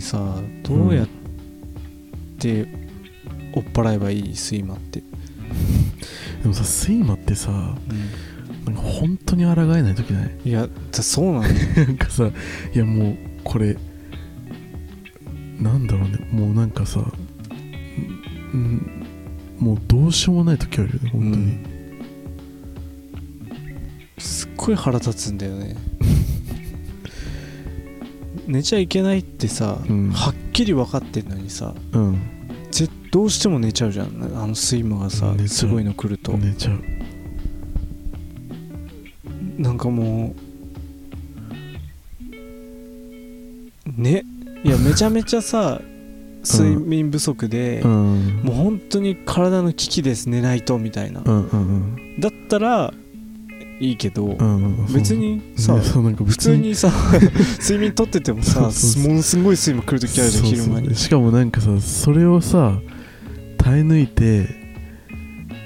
にさどうやって追っ払えばいい？睡魔って、でもさ睡魔ってさなんか本当に抗えない時ない？いやだそうなんだよ。なんかさいやもうこれなんだろうね。もうなんかさんもうどうしようもない時あるよね本当に、うん。すっごい腹立つんだよね寝ちゃいけないってさ、うん。はっきり分かってんのにさうん。ぜどうしても寝ちゃうじゃんあの睡魔がさすごいの来ると、寝ちゃう。なんかもうねいやめちゃめちゃさ睡眠不足で、うん。もう本当に体の危機です寝ないとみたいな、うんうんうん。だったらいいけど、うんうん別にさ、ねそうなんか普通にさ 睡眠とっててもさそうそうそう。ものすごい睡魔来る時あるじゃん昼間に。しかもなんかさそれをさ耐え抜いて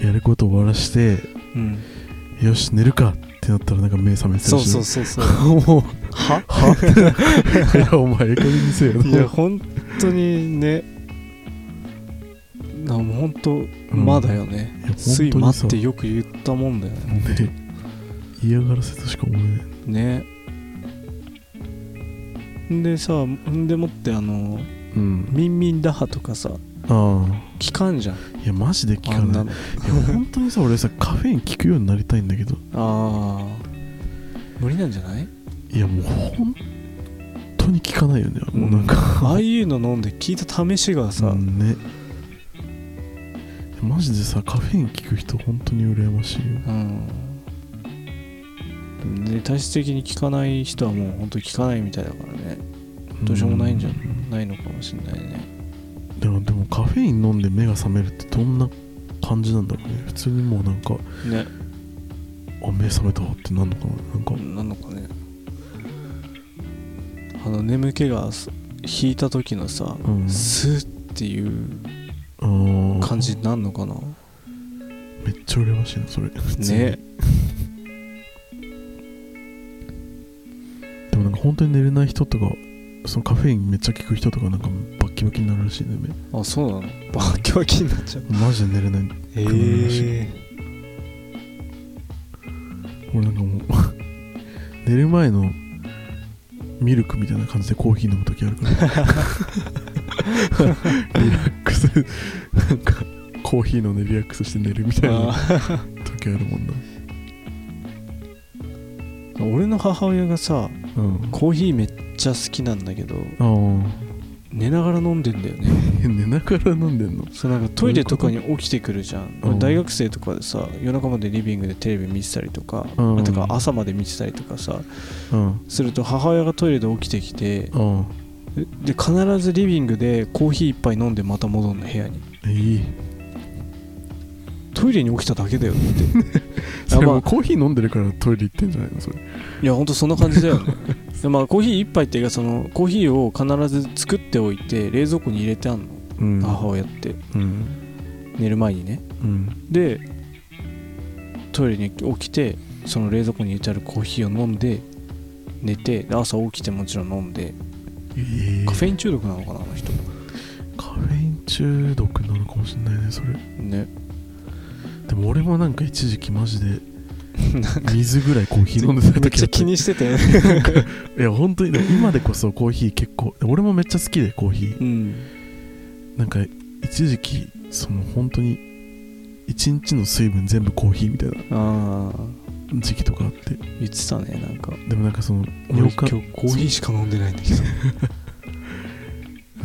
やること終わらしてうん。よし寝るかってなったらなんか目覚めてそうるし。そうそうそうもう。は？は？いやお前ええ加減にせえよいや本当にね。なもう本当まだよね、いや睡魔っ本当にさてよく言ったもんだよね。ね嫌がらせとしか思えない。ね。んでさんでもってあのうん。ミンミン打破とかさああ。効かんじゃん。いやマジで効かない。いや本当にさ俺さカフェイン効くようになりたいんだけど。ああ。無理なんじゃない？いやもう本当に効かないよね。もうなんか、ああいうの飲んで効いた試しがさ、うんね。マジでさカフェイン効く人本当に羨ましいよ。うんで体質的に効かない人はもう本当に効かないみたいだからね。どうしようもないんじゃうないのかもしれないね。でもでもカフェイン飲んで目が覚めるってどんな感じなんだろうね。普通にもうなんかね。あ目覚めたわってなんのかな。なんかなのかね。あの眠気がす引いた時のさ、うん。スーっていう感じになんのかな。めっちゃ羨ましいなそれ。ね本当に寝れない人とかそのカフェインめっちゃ効く人とかなんかバッキバキになるらしいね。あそうなの？バッキバキになっちゃう。目マジで寝れない。へるらしい。え。俺なんかもう 寝る前のミルクみたいな感じでコーヒー飲む時あるから。リラックス。なんかコーヒー飲んでリラックスして寝るみたいなあ時あるもんな。ー俺の母親がさうん。コーヒーめっちゃ好きなんだけどあ寝ながら飲んでんだよね。あ 寝ながら飲んでんの？そうなんかトイレとかに起きてくるじゃん。大学生とかでさ夜中までリビングでテレビ見てたりとか、うん。とか朝まで見てたりとかさうん。すると母親がトイレで起きてきてああで必ずリビングでコーヒー一杯飲んでまた戻るの部屋に。いいトイレに起きただけだよって。それまあもうコーヒー飲んでるからトイレ行ってんじゃないのそれ。いやほんとそんな感じだよね。でまあコーヒー一杯っていうかそのコーヒーを必ず作っておいて冷蔵庫に入れてあんの、うん。母親って。うん。寝る前にね。うん。でトイレに起きてその冷蔵庫に入れてあるコーヒーを飲んで寝てで朝起きてもちろん飲んで。ええカフェイン中毒なのかなあの人。カフェイン中毒なのかもしれないねそれ。ねでも俺もなんか一時期マジで 水ぐらいコーヒー飲んでためっ時あったちゃ気にしてたよねいや本当に今でこそコーヒー結構俺もめっちゃ好きでコーヒー。うん。なんか一時期その本当に一日の水分全部コーヒーみたいな時期とかあって。言ってたねなんか。でもなんかその俺尿化今日コーヒーしか飲んでないんだけど。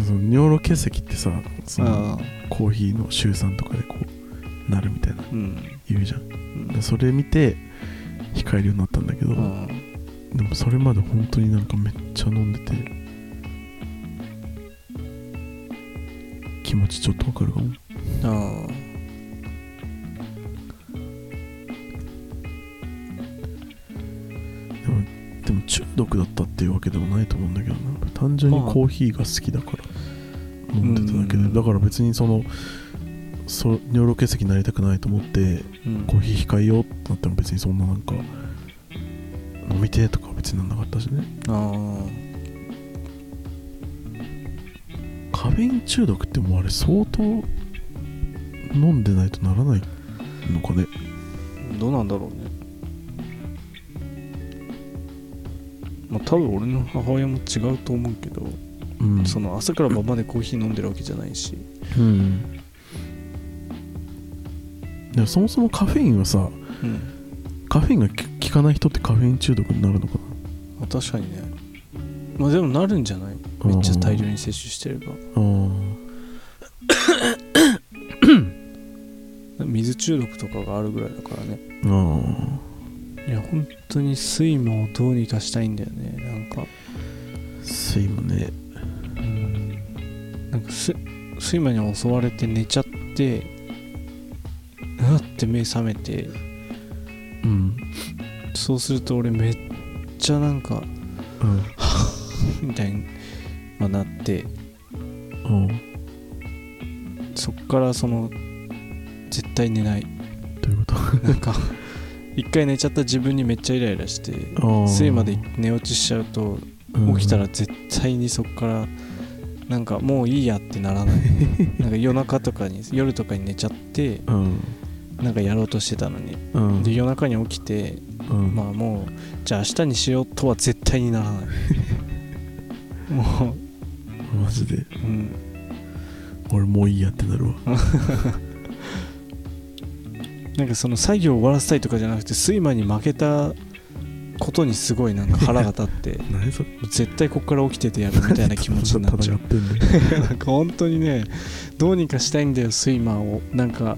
その尿路結石ってさそのコーヒーの週酸とかでこうなるみたいなうん。言うじゃん。うん。でそれ見て控えるようになったんだけど、うん。でもそれまで本当になんかめっちゃ飲んでて気持ちちょっとわかるかも。ああ。でも中毒だったっていうわけでもないと思うんだけどな。単純にまあコーヒーが好きだから飲んでただけで、うん。だから別にそのそ尿路結石になりたくないと思ってうん。コーヒー控えようってなっても別にそんななんか飲みてえとかは別になんなかったしね。あカフェイン中毒ってもうあれ相当飲んでないとならないのかね。あどうなんだろうね。まあ多分俺の母親も違うと思うけど、うん。その朝から晩までコーヒー飲んでるわけじゃないし。うんでもそもそもカフェインはさうん。カフェインが効効かない人ってカフェイン中毒になるのかまあ確かにね。まあでもなるんじゃない？めっちゃ大量に摂取してれば。水中毒とかがあるぐらいだからね。ああいや本当に睡魔をどうにかしたいんだよね。なんか。睡魔ね。なんかす睡魔に襲われて寝ちゃってって目覚めて。うん。そうすると俺めっちゃなんかうん。みたいに、まあ、なって。うん。そっからその絶対寝ない。どういうこと？なんか一回寝ちゃった自分にめっちゃイライラして睡魔で寝落ちしちゃうとうん。起きたら絶対にそっからなんかもういいやってならない。なんか夜中とかに夜とかに寝ちゃってうんなんかやろうとしてたのに。うん。で夜中に起きてうん。まあもうじゃあ明日にしようとは絶対にならない。もマジで。う、うん、俺もういいやってなるわ。なんかその作業を終わらせたいとかじゃなくて睡魔に負けたことにすごいなんか腹が立って。絶対こっから起きててやるみたいな気持ちになっちゃう。なんか本当にねどうにかしたいんだよ睡魔を。なんか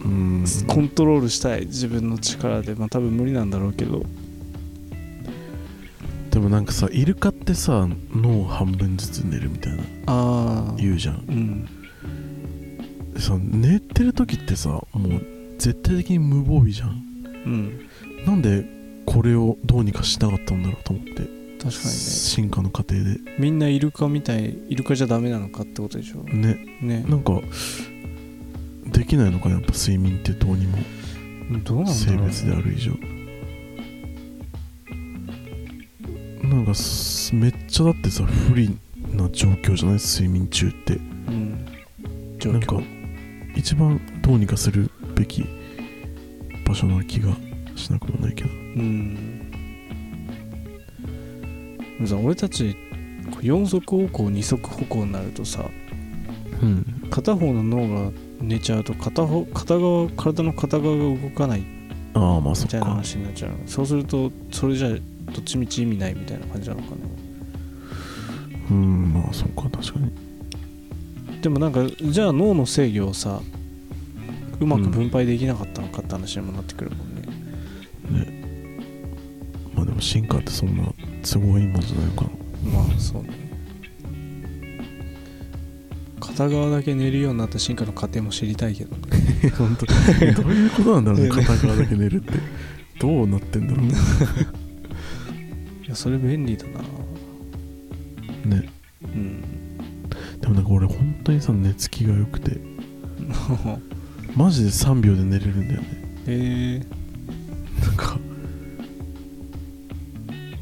うん。コントロールしたい自分の力でまあ多分無理なんだろうけど。でもなんかさイルカってさ脳半分ずつ寝るみたいな。ああ言うじゃん。うん。でさ寝てる時ってさもう絶対的に無防備じゃん。うん。なんでこれをどうにかしなかったんだろうと思って。確かにね。進化の過程で。みんなイルカみたいイルカじゃダメなのかってことでしょ。ね。ね。なんかできないのかなやっぱ睡眠ってどうにも。どうなんだろう、性別である以上。なんかすめっちゃだってさ不利な状況じゃない？睡眠中って。うん。状なんか況一番どうにかするべき場所な気がしなくもないけど。うん。でもさ俺たちこう四足歩行二足歩行になるとさうん。片方の脳が寝ちゃうと片方片側体の片側が動かないああまあそみいな話になっちゃうそうするとそれじゃどっちみち意味ないみたいな感じなのかね。うんまあそうか確かに。でもなんかじゃあ脳の制御をさうまく分配できなかったのかって話にもなってくるもんね、まあでも進化ってそんな都合いいもんじゃないのかなまあそうね片側だけ寝るようになった進化の過程も知りたいけど。ね 本当。どういうことなんだろうね ね。片側だけ寝るって。どうなってんだろうね。いやそれ便利だな。ね。うん。でもなんか俺本当にさ寝つきが良くて。マジで3秒で寝れるんだよね。え。なんか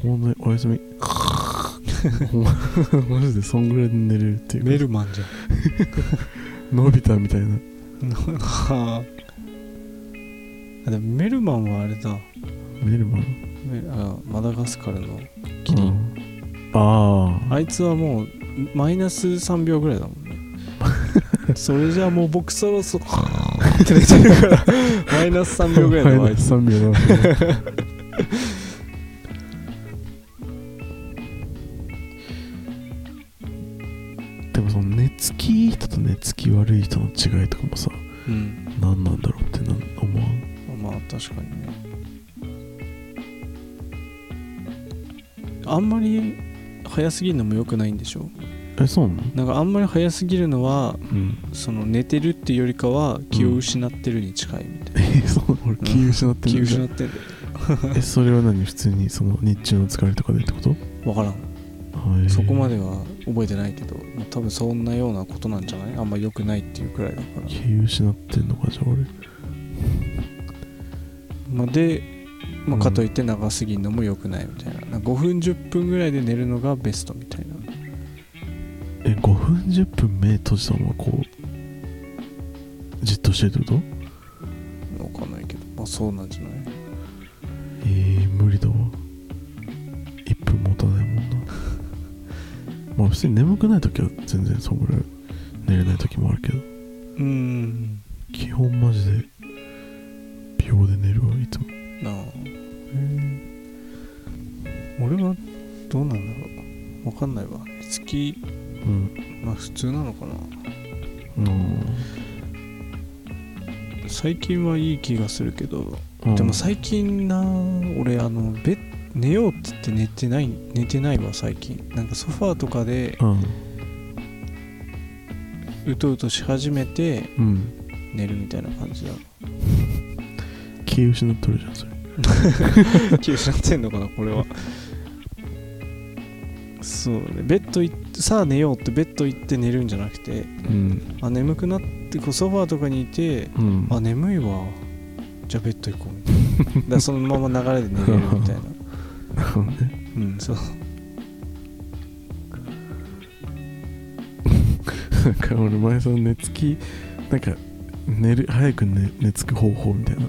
ほんとにおやすみ。マジでそんぐらいで寝れるっていー、うメルマンじゃん のび太みたいな。あでもメルマンはあれだ。メルマン？メあマダガスカルのキリン、うん。あああいつはもうマイナス3秒ぐらいだもんね。それじゃあもう僕そろそろって寝てるから。マイナス3秒ぐらいだわあいつ。3秒だ悪い人の違いとかもさうん。何なんだろうってなん思わん？まあ確かにね。あんまり早すぎるのも良くないんでしょ？えそうなの？なんかあんまり早すぎるのはうん。その寝てるっていうよりかは気を失ってるに近いみたいな、えそう？俺気失って気る失ってんだよえそれは何？普通にその日中の疲れとかでってこと？分からん。はいそこまでは覚えてないけど、まあ、多分そんなようなことなんじゃない？あんま良くないっていうくらいだから、気失ってんのかじゃあ俺。まあ、で、まあ、うん。かといって長すぎるのも良くないみたいな。なんか5分10分ぐらいで寝るのがベストみたいな。え5分10分目閉じたままこうじっとしてるってこと？わかんないけど。まあそうなんじゃない？えー、無理だわあ普通に眠くない時は全然そんぐらい寝れない時もあるけど。うん。基本マジで秒で寝るわいつも。なあ。俺はどうなんだろう。わかんないわ。寝つきうん。まあ普通なのかな。最近はいい気がするけど。うん。でも最近な俺あのベッ寝ようって言って寝てない寝てないわ最近。なんかソファーとかでうん。うとうとし始めてうん。寝るみたいな感じだ。気失っとるじゃんそれ。気失ってんのかなこれは。そうね。ベッド行ってさあ寝ようってベッド行って寝るんじゃなくてうん。あ眠くなってこうソファーとかにいてうん。あ眠いわ。じゃあベッド行こう。みたいなだからそのまま流れで寝れるみたいななるほどね。うんそう。なんか俺前その寝つきなんか寝る早く寝寝つく方法みたいな。な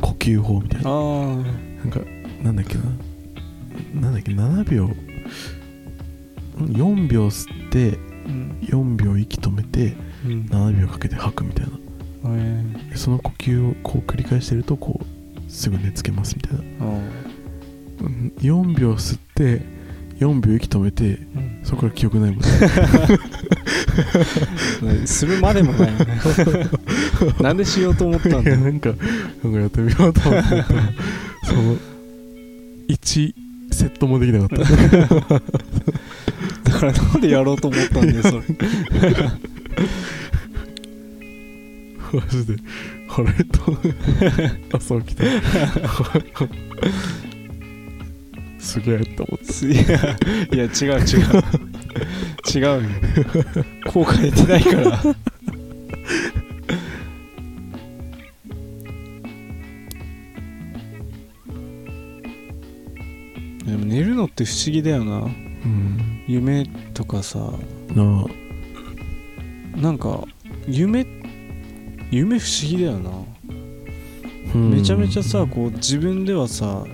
呼吸法みたいな。ああ。なんかなんだっけな。なんだっけ7秒。4秒吸ってうん。4秒息止めてうん。7秒かけて吐くみたいな。え。でその呼吸をこう繰り返してるとこうすぐ寝つけますみたいな。ー、あ。うん4秒吸って4秒息止めてあ、うん。そこから記憶ないもんね。するまでもないよね。なんでしようと思ったんだなんかなんかやってみようと思ってた。らその1セットもできなかった。だからなんでやろうと思ったんだよそれ。マジで。あれと朝起きてすげえって思っす いやいや違う違う。違うよ。効果出てないから。でも寝るのって不思議だよな。たうん夢とかさ。なあ。なんか夢夢不思議だよな。うん。めちゃめちゃさこう自分ではさ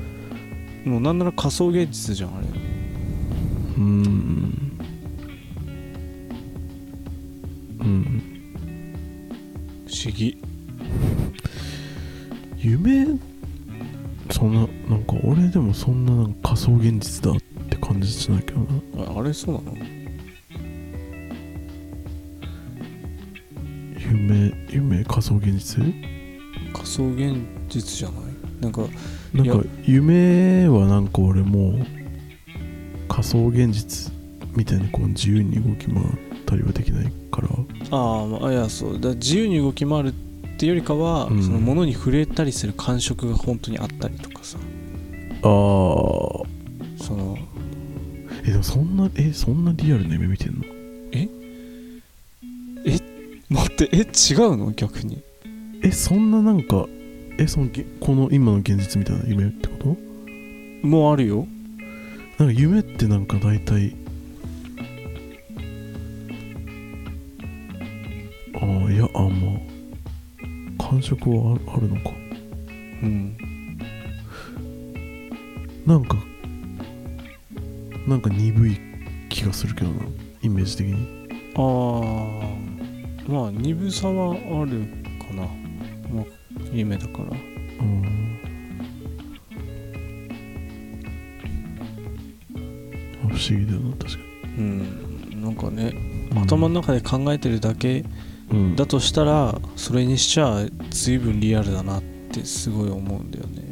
もうなんなら仮想現実じゃんあれ。うん。うん。不思議。夢？そんななんか俺でもそんななんか仮想現実だって感じしないけどな。ああれそうなの？夢夢仮想現実？仮想現実じゃない？なんかなんか夢はなんか俺もう仮想現実みたいにこう自由に動き回ったりはできないから。ああまあいやそうだ。自由に動き回るってよりかは、うん。その物に触れたりする感触が本当にあったりとかさ。ああそのえでもそんなえそんなリアルな夢見てんの？待ってえ？違うの？逆に。えそんななんかえそのげこの今の現実みたいな夢ってこと？もうあるよ。なんか夢ってなんか大体ああいやあまあ感触はああるのか。うん。なんかなんか鈍い気がするけどなイメージ的に。ああまあ鈍さはあるかな。まあ夢だから。うん。あ不思議だよな確かうん。なんかねに頭の中で考えてるだけうん。だとしたらそれにしちゃ随分リアルだなってすごい思うんだよね。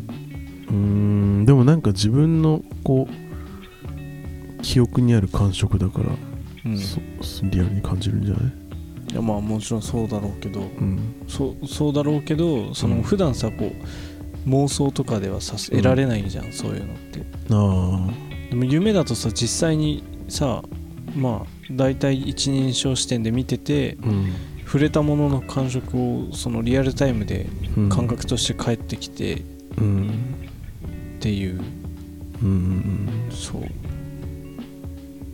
うーん。でもなんか自分のこう記憶にある感触だから、うん、リアルに感じるんじゃない？やまあもちろんそうだろうけどうん。そうそうだろうけどそうん。の普段さこう妄想とかではさ得られないじゃん、そういうのって。あでも夢だとさ実際にさまあ大体一人称視点で見ててあうん。触れたものの感触をそのリアルタイムでうん。感覚として返ってきてうん。っていう、うんうんそう。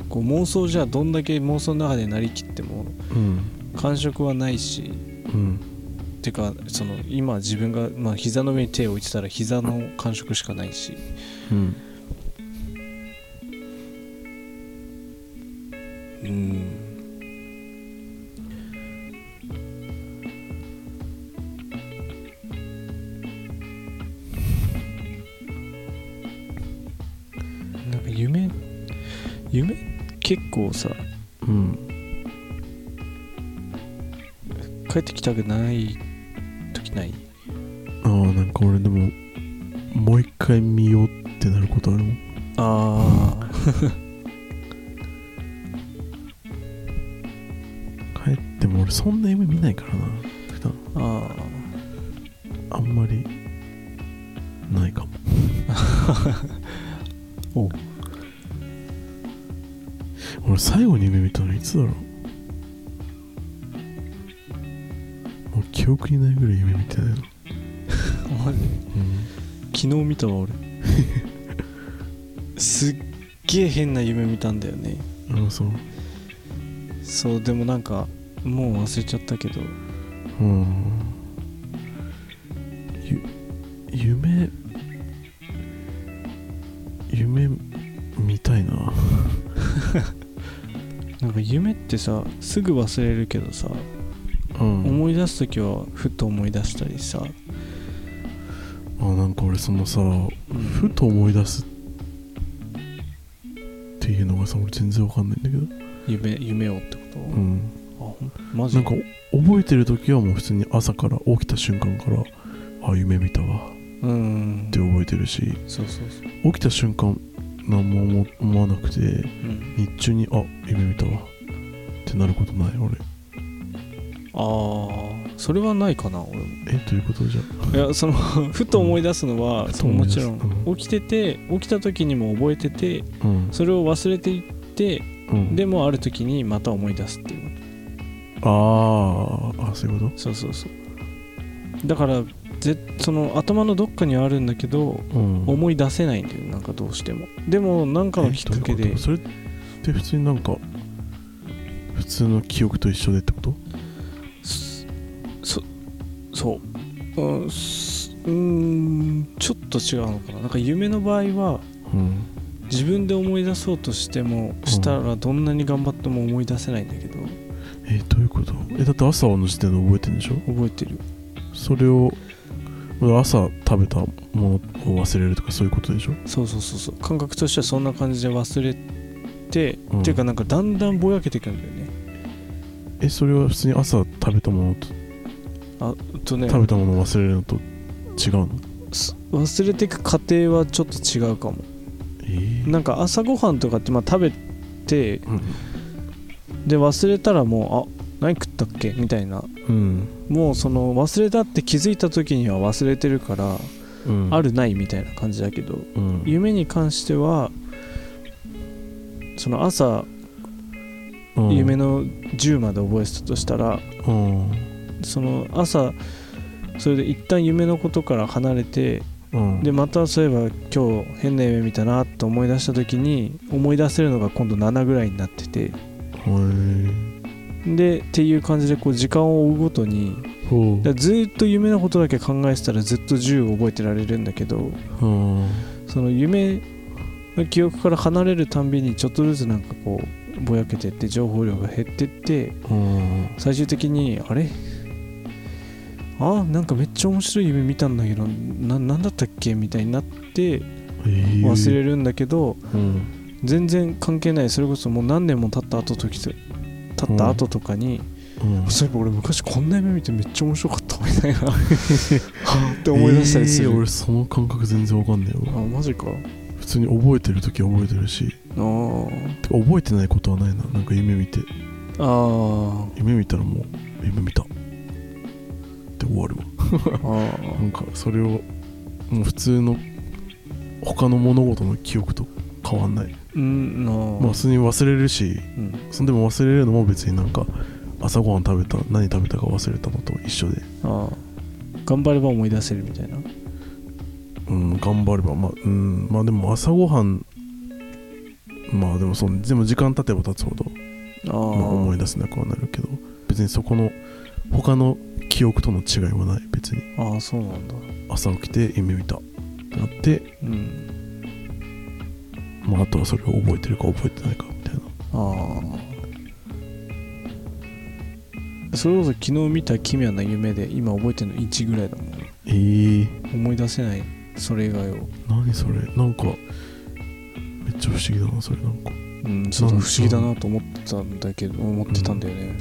こう妄想じゃどんだけ妄想の中でなりきってもうん感触はないしうん。てかその今自分が、まあ、膝の上に手を置いてたら膝の感触しかないし。うん。うん。なんか夢夢結構さ帰ってきたくない時ない？ああなんか俺でももう一回見ようってなることあるもん。ああ 帰っても俺そんな夢見ないからな普段。ああんまりないかも。お俺最後に夢見たのいつだろう？記憶にないぐらい夢見てないのあマジうん昨日見たわ俺。すっげえ変な夢見たんだよね。あのそう。そうでもなんかもう忘れちゃったけど。うん。ゆ夢夢見たいな。なんか夢ってさすぐ忘れるけどさ、い出す時はふと思い出したりさ、あなんか俺そのさふと思い出すっていうのがさ俺全然わかんないんだけど。夢夢をってこと、うん。あマジ？なんか覚えてる時はもう普通に朝から起きた瞬間からあ夢見たわ。うん。って覚えてるし。そうそうそう、起きた瞬間何も思思わなくてうん、日中にあ夢見たわ。ってなることない？俺ああそれはないかな俺も。えどういうことじゃ？いやその ふと思い出すのは、そのもちろん、うん。起きてて起きた時にも覚えててうん。それを忘れていってうん。でもある時にまた思い出すっていうこあー。あそういうこと？そうそうそう。だからぜその頭のどっかにはあるんだけどとうん。思い出せないんだよなんかどうしても。でもなんかのきっかけえどういうでこと？それって普通になんか普通の記憶と一緒でってこと？そそう。うんんちょっと違うのかな。なんか夢の場合はうん。自分で思い出そうとしてもしたらどんなに頑張っても思い出せないんだけど。えどういうこと？えだって朝の時点で覚えてるんでしょ？覚えてる。それを朝食べたものを忘れるとかそういうことでしょ？そうそうそうそう。感覚としてはそんな感じで忘れて、うん。っていうかなんかだんだんぼやけていくんだよね。えそれは普通に朝食べたものとあとね。食べたものを忘れるのと違うの？す忘れていく過程はちょっと違うかも。えー。なんか朝ごはんとかってまあ食べてうん。で忘れたらもうあ何食ったっけ？みたいな。うん。もうその忘れたって気づいた時には忘れてるから、うん。あるないみたいな感じだけどうん。夢に関してはその朝うん。夢の10まで覚えてたとしたらうんその朝それで一旦夢のことから離れてうん。でまたそういえば今日変な夢見たなと思い出した時に思い出せるのが今度7ぐらいになってて。はいでっていう感じでこう時間を追うごとにずーっと夢のことだけ考えてたらずっと10を覚えてられるんだけどうん。その夢の記憶から離れるたんびにちょっとずつなんかこうぼやけてって情報量が減ってってうん。最終的にあれ？あなんかめっちゃ面白い夢見たんだけどななんだったっけみたいになってえー。忘れるんだけど、うん。全然関係ない。それこそもう何年も経った後とき経った後とかに、うん。そういえば俺昔こんな夢見てめっちゃ面白かったみたいな って思い出したりする、えー俺その感覚全然わかんねえわ。あマジか。普通に覚えてる時は覚えてるし。あてか覚えてないことはないな。なんか夢見て。あ夢見たらもう夢見たって終わるわ。なんかそれをもう普通の他の物事の記憶と変わんない。うんまあ普通に忘れるしうん。そんでも忘れるのも別になんか朝ごはん食べた何食べたか忘れたのと一緒で。頑張れば思い出せるみたいな。うん頑張ればまあうん。まあでも朝ごはんまあでもそのでも時間経てば経つほどまあ、思い出せなくはなるけど別にそこの他の記憶との違いはない別に。ああそうなんだ。朝起きて夢見た。ってなって、うん。まあ、あとはそれを覚えてるか覚えてないかみたいな。ああ。それこそ昨日見た奇妙な夢で今覚えてるの1ぐらいだもん。えー、思い出せないそれ以外を。何それ？なんかめっちゃ不思議だなそれなんか。うんそうだなん不思議だなと思ってたんだけど思ってたんだよね、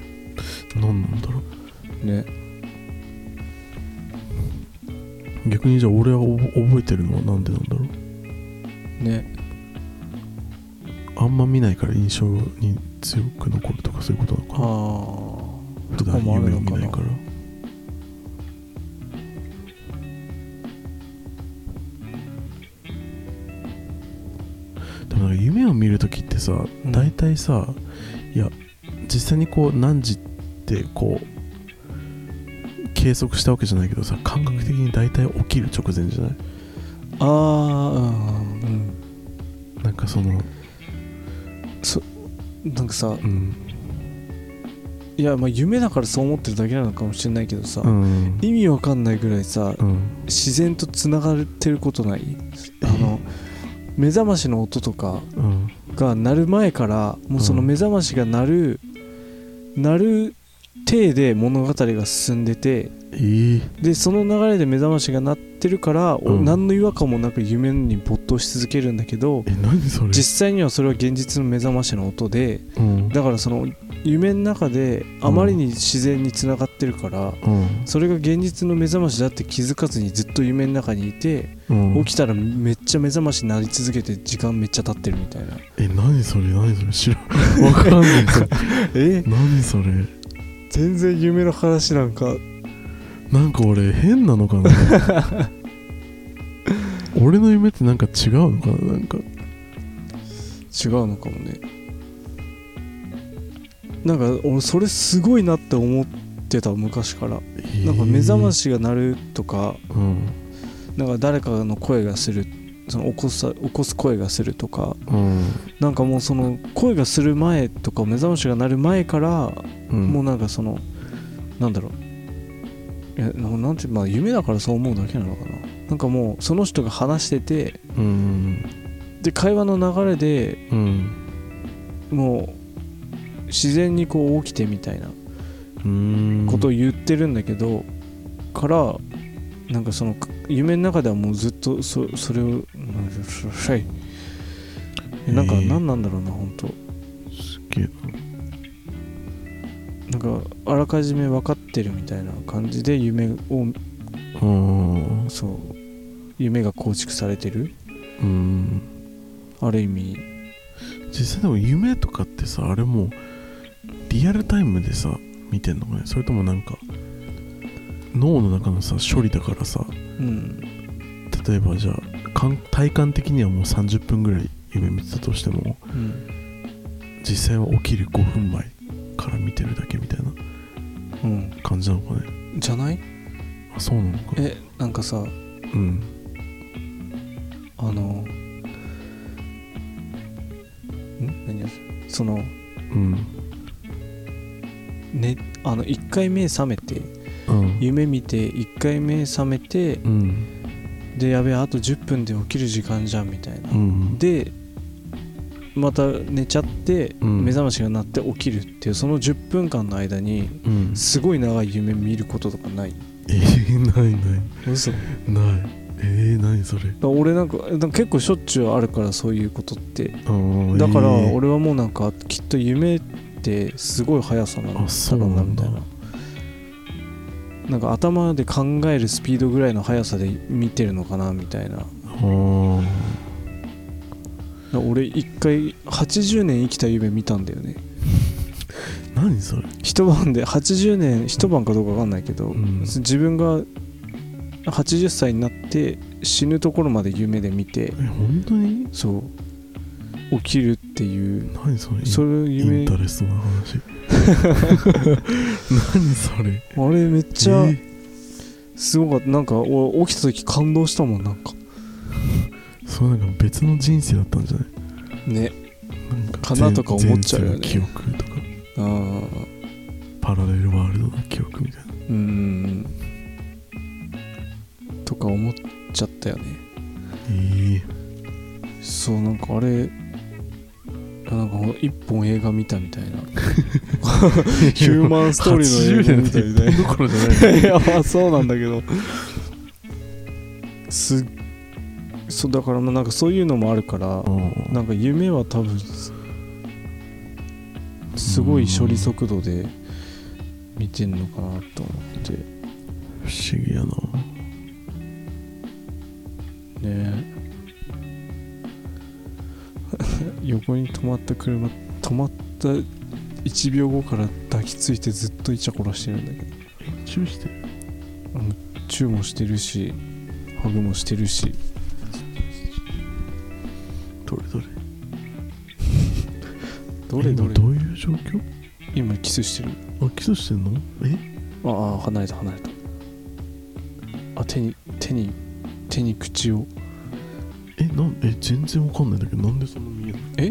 何なんだろうね。逆にじゃあ俺は覚えてるのはなんでなんだろう？ね。あんま見ないから印象に強く残るとかそういうことなのかな？ああ普段夢を見ないから。でもなんか夢を見るときってさうん。大体さ、いや実際にこう何時ってこう計測したわけじゃないけどさ感覚的に大体起きる直前じゃない？ああうんなんかそのなんかさうん。いやまあ夢だからそう思ってるだけなのかもしれないけどさ、うん。意味わかんないぐらいさうん。自然とつながってることない？あの目覚ましの音とかうん。が鳴る前からもうその目覚ましが鳴る、鳴る体で物語が進んでてえー、でその流れで目覚ましが鳴ってるから、おうん。何の違和感もなく夢に没頭し続けるんだけど実際にはそれは現実の目覚ましの音でうん。だからその夢の中であまりに自然につながってるから、うん。それが現実の目覚ましだって気づかずにずっと夢の中にいて、うん。起きたらめっちゃ目覚ましになり続けて時間めっちゃ経ってるみたいな。え何それ？何それ？知らん。わかんない。え？何それ？全然夢の話なんか。なんか俺変なのかな。俺の夢ってなんか違うのかななんか。違うのかもね。なんか俺それすごいなって思ってた昔から。なんか目覚まし、しが鳴るとかうん。なんか誰かの声がするその起こさ起こす声がするとかうん。なんかもうその声がする前とか目覚ましが鳴る前からうん、もうなんかそのなんだろう。いやななんてまあ夢だからそう思うだけなのかな。なんかもうその人が話しててうん。で会話の流れでうん。もう自然にこう起きてみたいなうん。ことを言ってるんだけど、からなんかその夢の中ではもうずっとそそれをうん はい。なんか何なんだろうな本当すげえ。なんかあらかじめ分かってるみたいな感じで夢をなうん。そう。夢が構築されてる。うん。ある意味。実際でも夢とかってさあれもうリアルタイムでさ見てんのかね？それともなんか脳の中のさ処理だからさ。うん。例えばじゃあ感体感的にはもう30分ぐらい夢見てたとしてもうん実際は起きる5分前から見てるだけみたいなうん。感じなのかね。じゃない？あそうなのかえなんかさうん。あのん？何や？そのうん。ねあの1回目覚めてうん。夢見て1回目覚めてうんでやべえあと10分で起きる時間じゃんみたいな、うんでまた寝ちゃって、うん。目覚ましが鳴って起きるっていうその10分間の間にうん。すごい長い夢見ることとかない？えー、ないない。嘘。だない。えー、何それ？俺なんか結構しょっちゅうあるからそういうことって。だからえー俺はもうなんかきっと夢ってすごい速さなんだだろみたいななんか頭で考えるスピードぐらいの速さで見てるのかなみたいな。俺一回80年生きた夢見たんだよね。何それ？一晩で80年一晩かどうか分かんないけど、うん。自分が80歳になって死ぬところまで夢で見てえ本当に？そう起きるっていう。何それ？それイン夢タレストな話。何それ？あれめっちゃえ？すごかった。なんか俺起きた時感動したもんなんか。それなんか別の人生だったんじゃない？ね。かかなとか思っちゃうよね。記憶とか。ああ。パラレルワールドの記憶みたいな。うん。とか思っちゃったよね。え。そうなんかあれなんか一本映画見たみたいな。ヒューマンストーリーの映画みたい80年って一本どころじゃな。い いやまあそうなんだけど。すそうだからまあなんかそういうのもあるからのなんか夢は多分すすごい処理速度で見てんのかなと思って。不思議やな。ね横に止まった車止まった1秒後から抱きついてずっとイチャコラしてるんだけど。チューしてる？チューもしてるしハグもしてるし。どれどれ？どれどれ？今どういう状況？今キスしてる。あキスしてんの？え？ああ離れた離れた。あ手に手に手に口をえなんえ全然わかんないんだけどなんでそんな見えるの？え？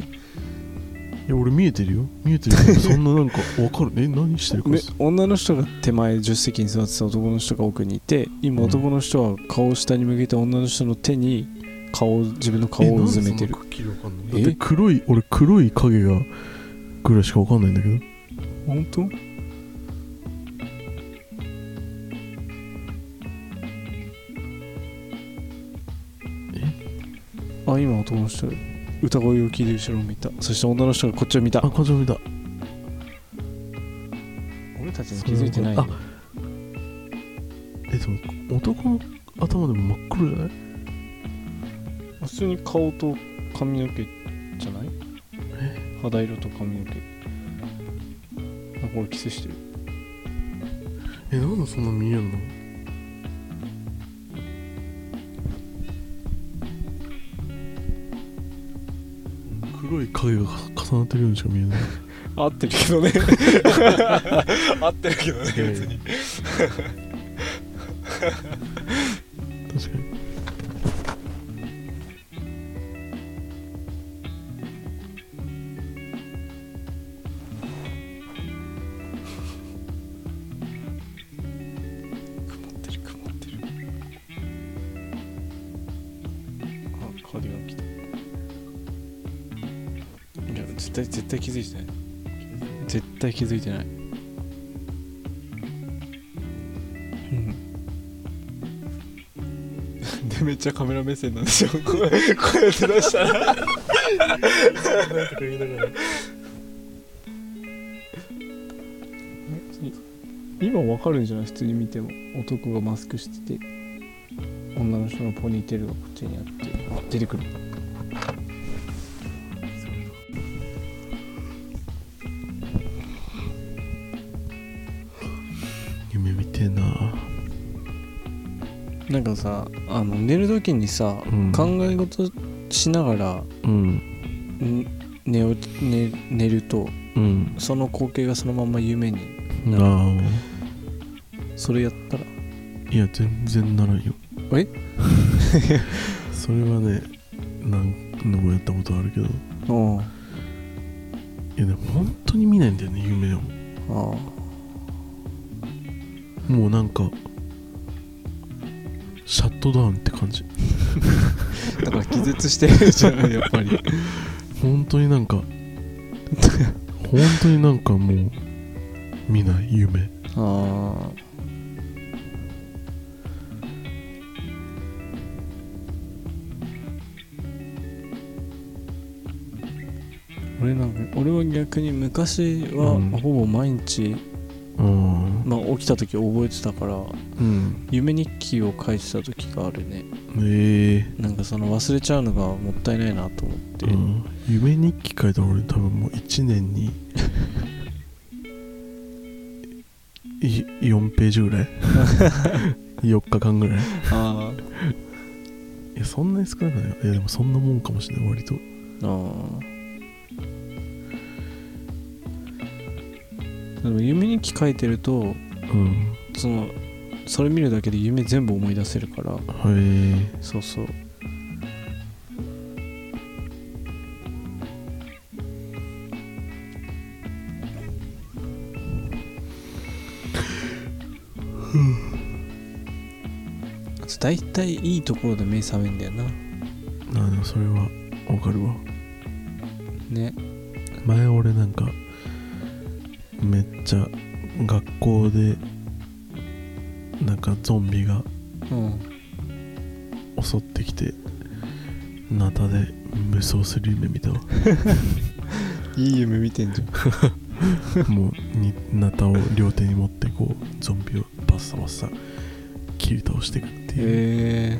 いや俺見えてるよ。見えてるけど そんななんかわかる。え何してるかねさ、女の人が手前助手席に座ってた男の人が奥にいて今うん。男の人は顔を下に向けて女の人の手に顔を自分の顔をうずめてる。えなんでそんなくっきりわかんないえ？だって黒い俺黒い影がぐらいしかわかんないんだけど。本当？あ今男の人歌声を聞いて後ろを見た。そして女の人がこっちを見た。あこっち見た。俺たちに気づいてないあえでも男の頭でも真っ黒じゃない？普通に顔と髪の毛じゃない？肌色と髪の毛。あこれキスしてる。えなんでそんな見えんの？黒い影が重なってるようにしか見えない。合ってるけどね。合ってるけどね別に。確かに対気づいてない。絶対気づいてない。うん。でめっちゃカメラ目線なんでしょ？こうこうやって出したら。今わかるんじゃない？普通に見ても。男がマスクしてて女の人のポニーテールがこっちにあって出てくるなんかさあの寝る時にさ、うん。考え事しながらうん。ん寝落ち寝寝るとうん。その光景がそのまま夢に。あそれやったら？あいや全然ならんよ。え？それはね何度もやったことあるけど。いあ。やでも本当に見ないんだよね夢を。ああ。もうなんかシャットダウンって感じ。あだから気絶してるじゃんやっぱり。本当になんか本当になんかもう見ない夢。ああ俺なんか俺は逆に昔はうん。ほぼ毎日、うんまあ起きた時覚えてたからうん。夢日記を書いてた時があるね。ええ。なんかその忘れちゃうのがもったいないなと思って、うん、夢日記書いたら俺多分もう1年にい4ページぐらい。4日間ぐらい。あいやそんなに少なくないよ。いやでもそんなもんかもしれない割と。ああでも夢日記書いてるとうん。そのそれ見るだけで夢全部思い出せるから。はいそうそう。あと大体いいところで目覚めんだよな。あでもそれはわかるわ。ね。前俺なんかめっちゃ学校でなんかゾンビがうん襲ってきてナタで無双する夢見たわ。いい夢見てんじゃん。もうにナタを両手に持ってこうゾンビをバッサバッサ切り倒していくっていう、へ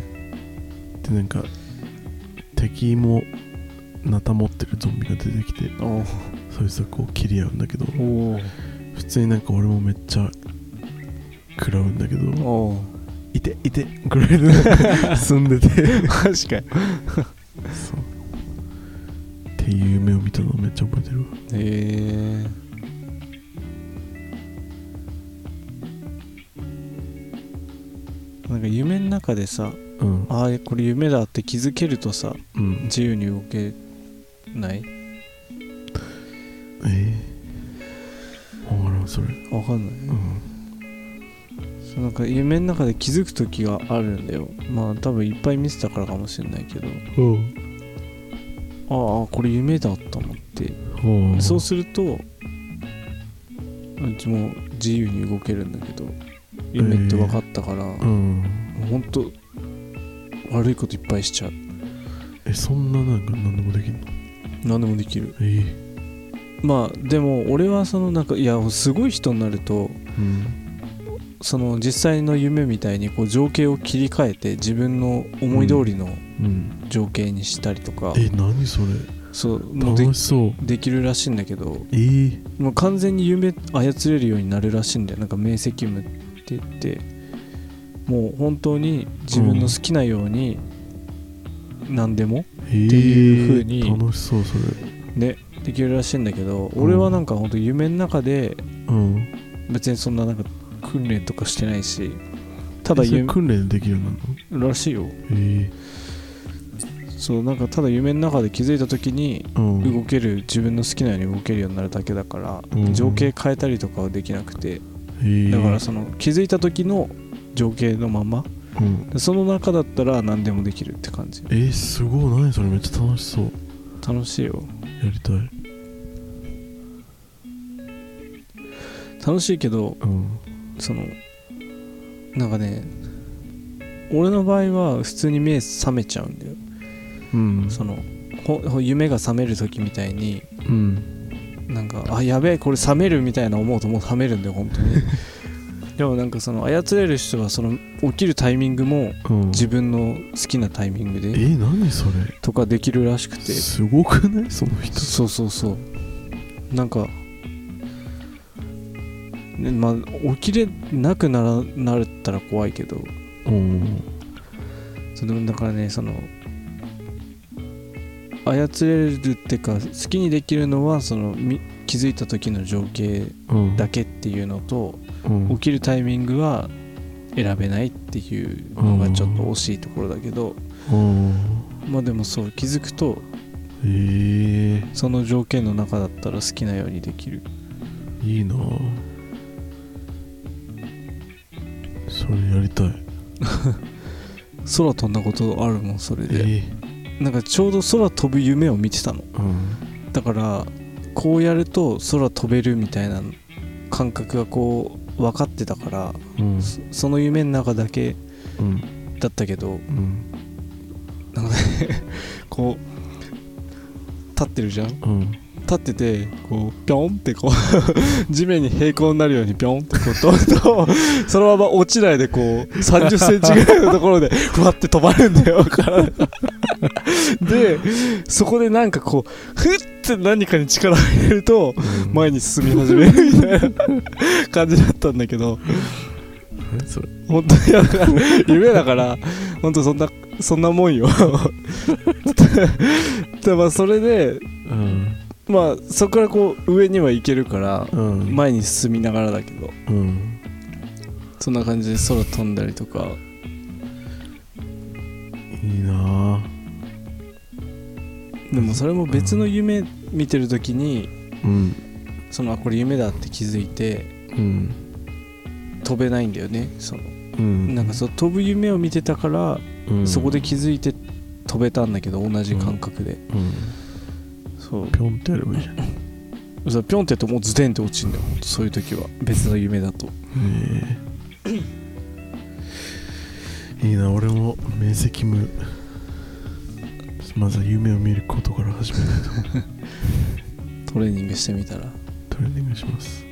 でなんか敵もナタ持ってるゾンビが出てきてそいつとこう切り合うんだけどお普通になんか俺もめっちゃ食らうんだけどおいていてぐらいで済んでて。確かに。そう。っていう夢を見たのをめっちゃ覚えてるわ。へえ。なんか夢の中でさうん。ああこれ夢だって気づけるとさうん。自由に動けない？え？え分からんそれ。わかんない。うん。そうなんか夢の中で気づく時があるんだよ。まあ多分いっぱい見てたからかもしれないけど。うん。ああこれ夢だと思って。ほそうするとうちも自由に動けるんだけど夢って分かったから、うん。ほんと悪いこといっぱいしちゃう。えそんななんか何でもできんの？何でもできる。ええ。まあでも俺はそのなんかいやすごい人になるとうん。その実際の夢みたいにこう情景を切り替えて自分の思い通りのうん。情景にしたりとか、え何それ。そうもうで楽しそう。できるらしいんだけどええ。もう完全に夢操れるようになるらしいんだよ。なんか明晰夢って言って。もう本当に自分の好きなように何でもええっていう風に楽しそうそれ。ねできるらしいんだけど俺はなんか本当夢の中でうん。別にそんななんか訓練とかしてないしただ夢訓練できるようになるの？らしいよ。えそうなんかただ夢の中で気づいた時にえうん。動ける自分の好きなように動けるようになるだけだから、うん。情景変えたりとかはできなくて。ええだからその気づいた時の情景のままうん。その中だったら何でもできるって感じ。えー、すごい。何それめっちゃ楽しそう。楽しいよ。やりたい。楽しいけどうん。そのなんかね俺の場合は普通に目覚めちゃうんだよ。うん。そのほほ夢が覚める時みたいにうん。なんかあやべえこれ覚めるみたいな思うともう覚めるんだよ本当に でもなんかその操れる人はその起きるタイミングもうん。自分の好きなタイミングでえー、何それ？とかできるらしくて。すごくない？その人。そうそうそう。なんか、ね、まあ起きれなくならなったら怖いけど。うん。そうでもだからねその操れるっていうか好きにできるのはそのみ気づいた時の情景うん。だけっていうのとうん起きるタイミングは選べないっていうのがちょっと惜しいところだけどうん。まあでもそう気づくとえ。その条件の中だったら好きなようにできる。ー、いいな。ぁそれやりたい。空飛んだことあるもんそれで。えなんかちょうど空飛ぶ夢を見てたの。ー、うん。だからこうやると空飛べるみたいな感覚がこう分かってたからうん。そその夢の中だけうん。だったけどうん。なんかねこう立ってるじゃん？立うんっててこうピョンってこう 地面に平行になるようにピョンってこう飛ぶとそのまま落ちないでこう3 0センチぐらいのところでふわって止まるんだよ体が。でそこでなんかこうふって何かに力を入れると前に進み始めるみたいな感じだったんだけど。何それ。本当に夢だから本当そんなそんなもんよ。でまあそれでうんまあそこからこう上には行けるからうん。前に進みながらだけどうん。そんな感じで空飛んだりとか。いいな。あでもそれも別の夢見てる時にうん。そのあこれ夢だって気づいてうん。飛べないんだよねその。うん。なんかそう飛ぶ夢を見てたからうん。そこで気づいて飛べたんだけど同じ感覚で。うんそう。ピョンってやればいいじゃん。へそうピョンってやってもうズデンって落ちるんだよほんと。そういう時は別の夢だと。え。いいな俺も明晰夢まずは夢を見ることから始めないと。トレーニングしてみたら。トレーニングします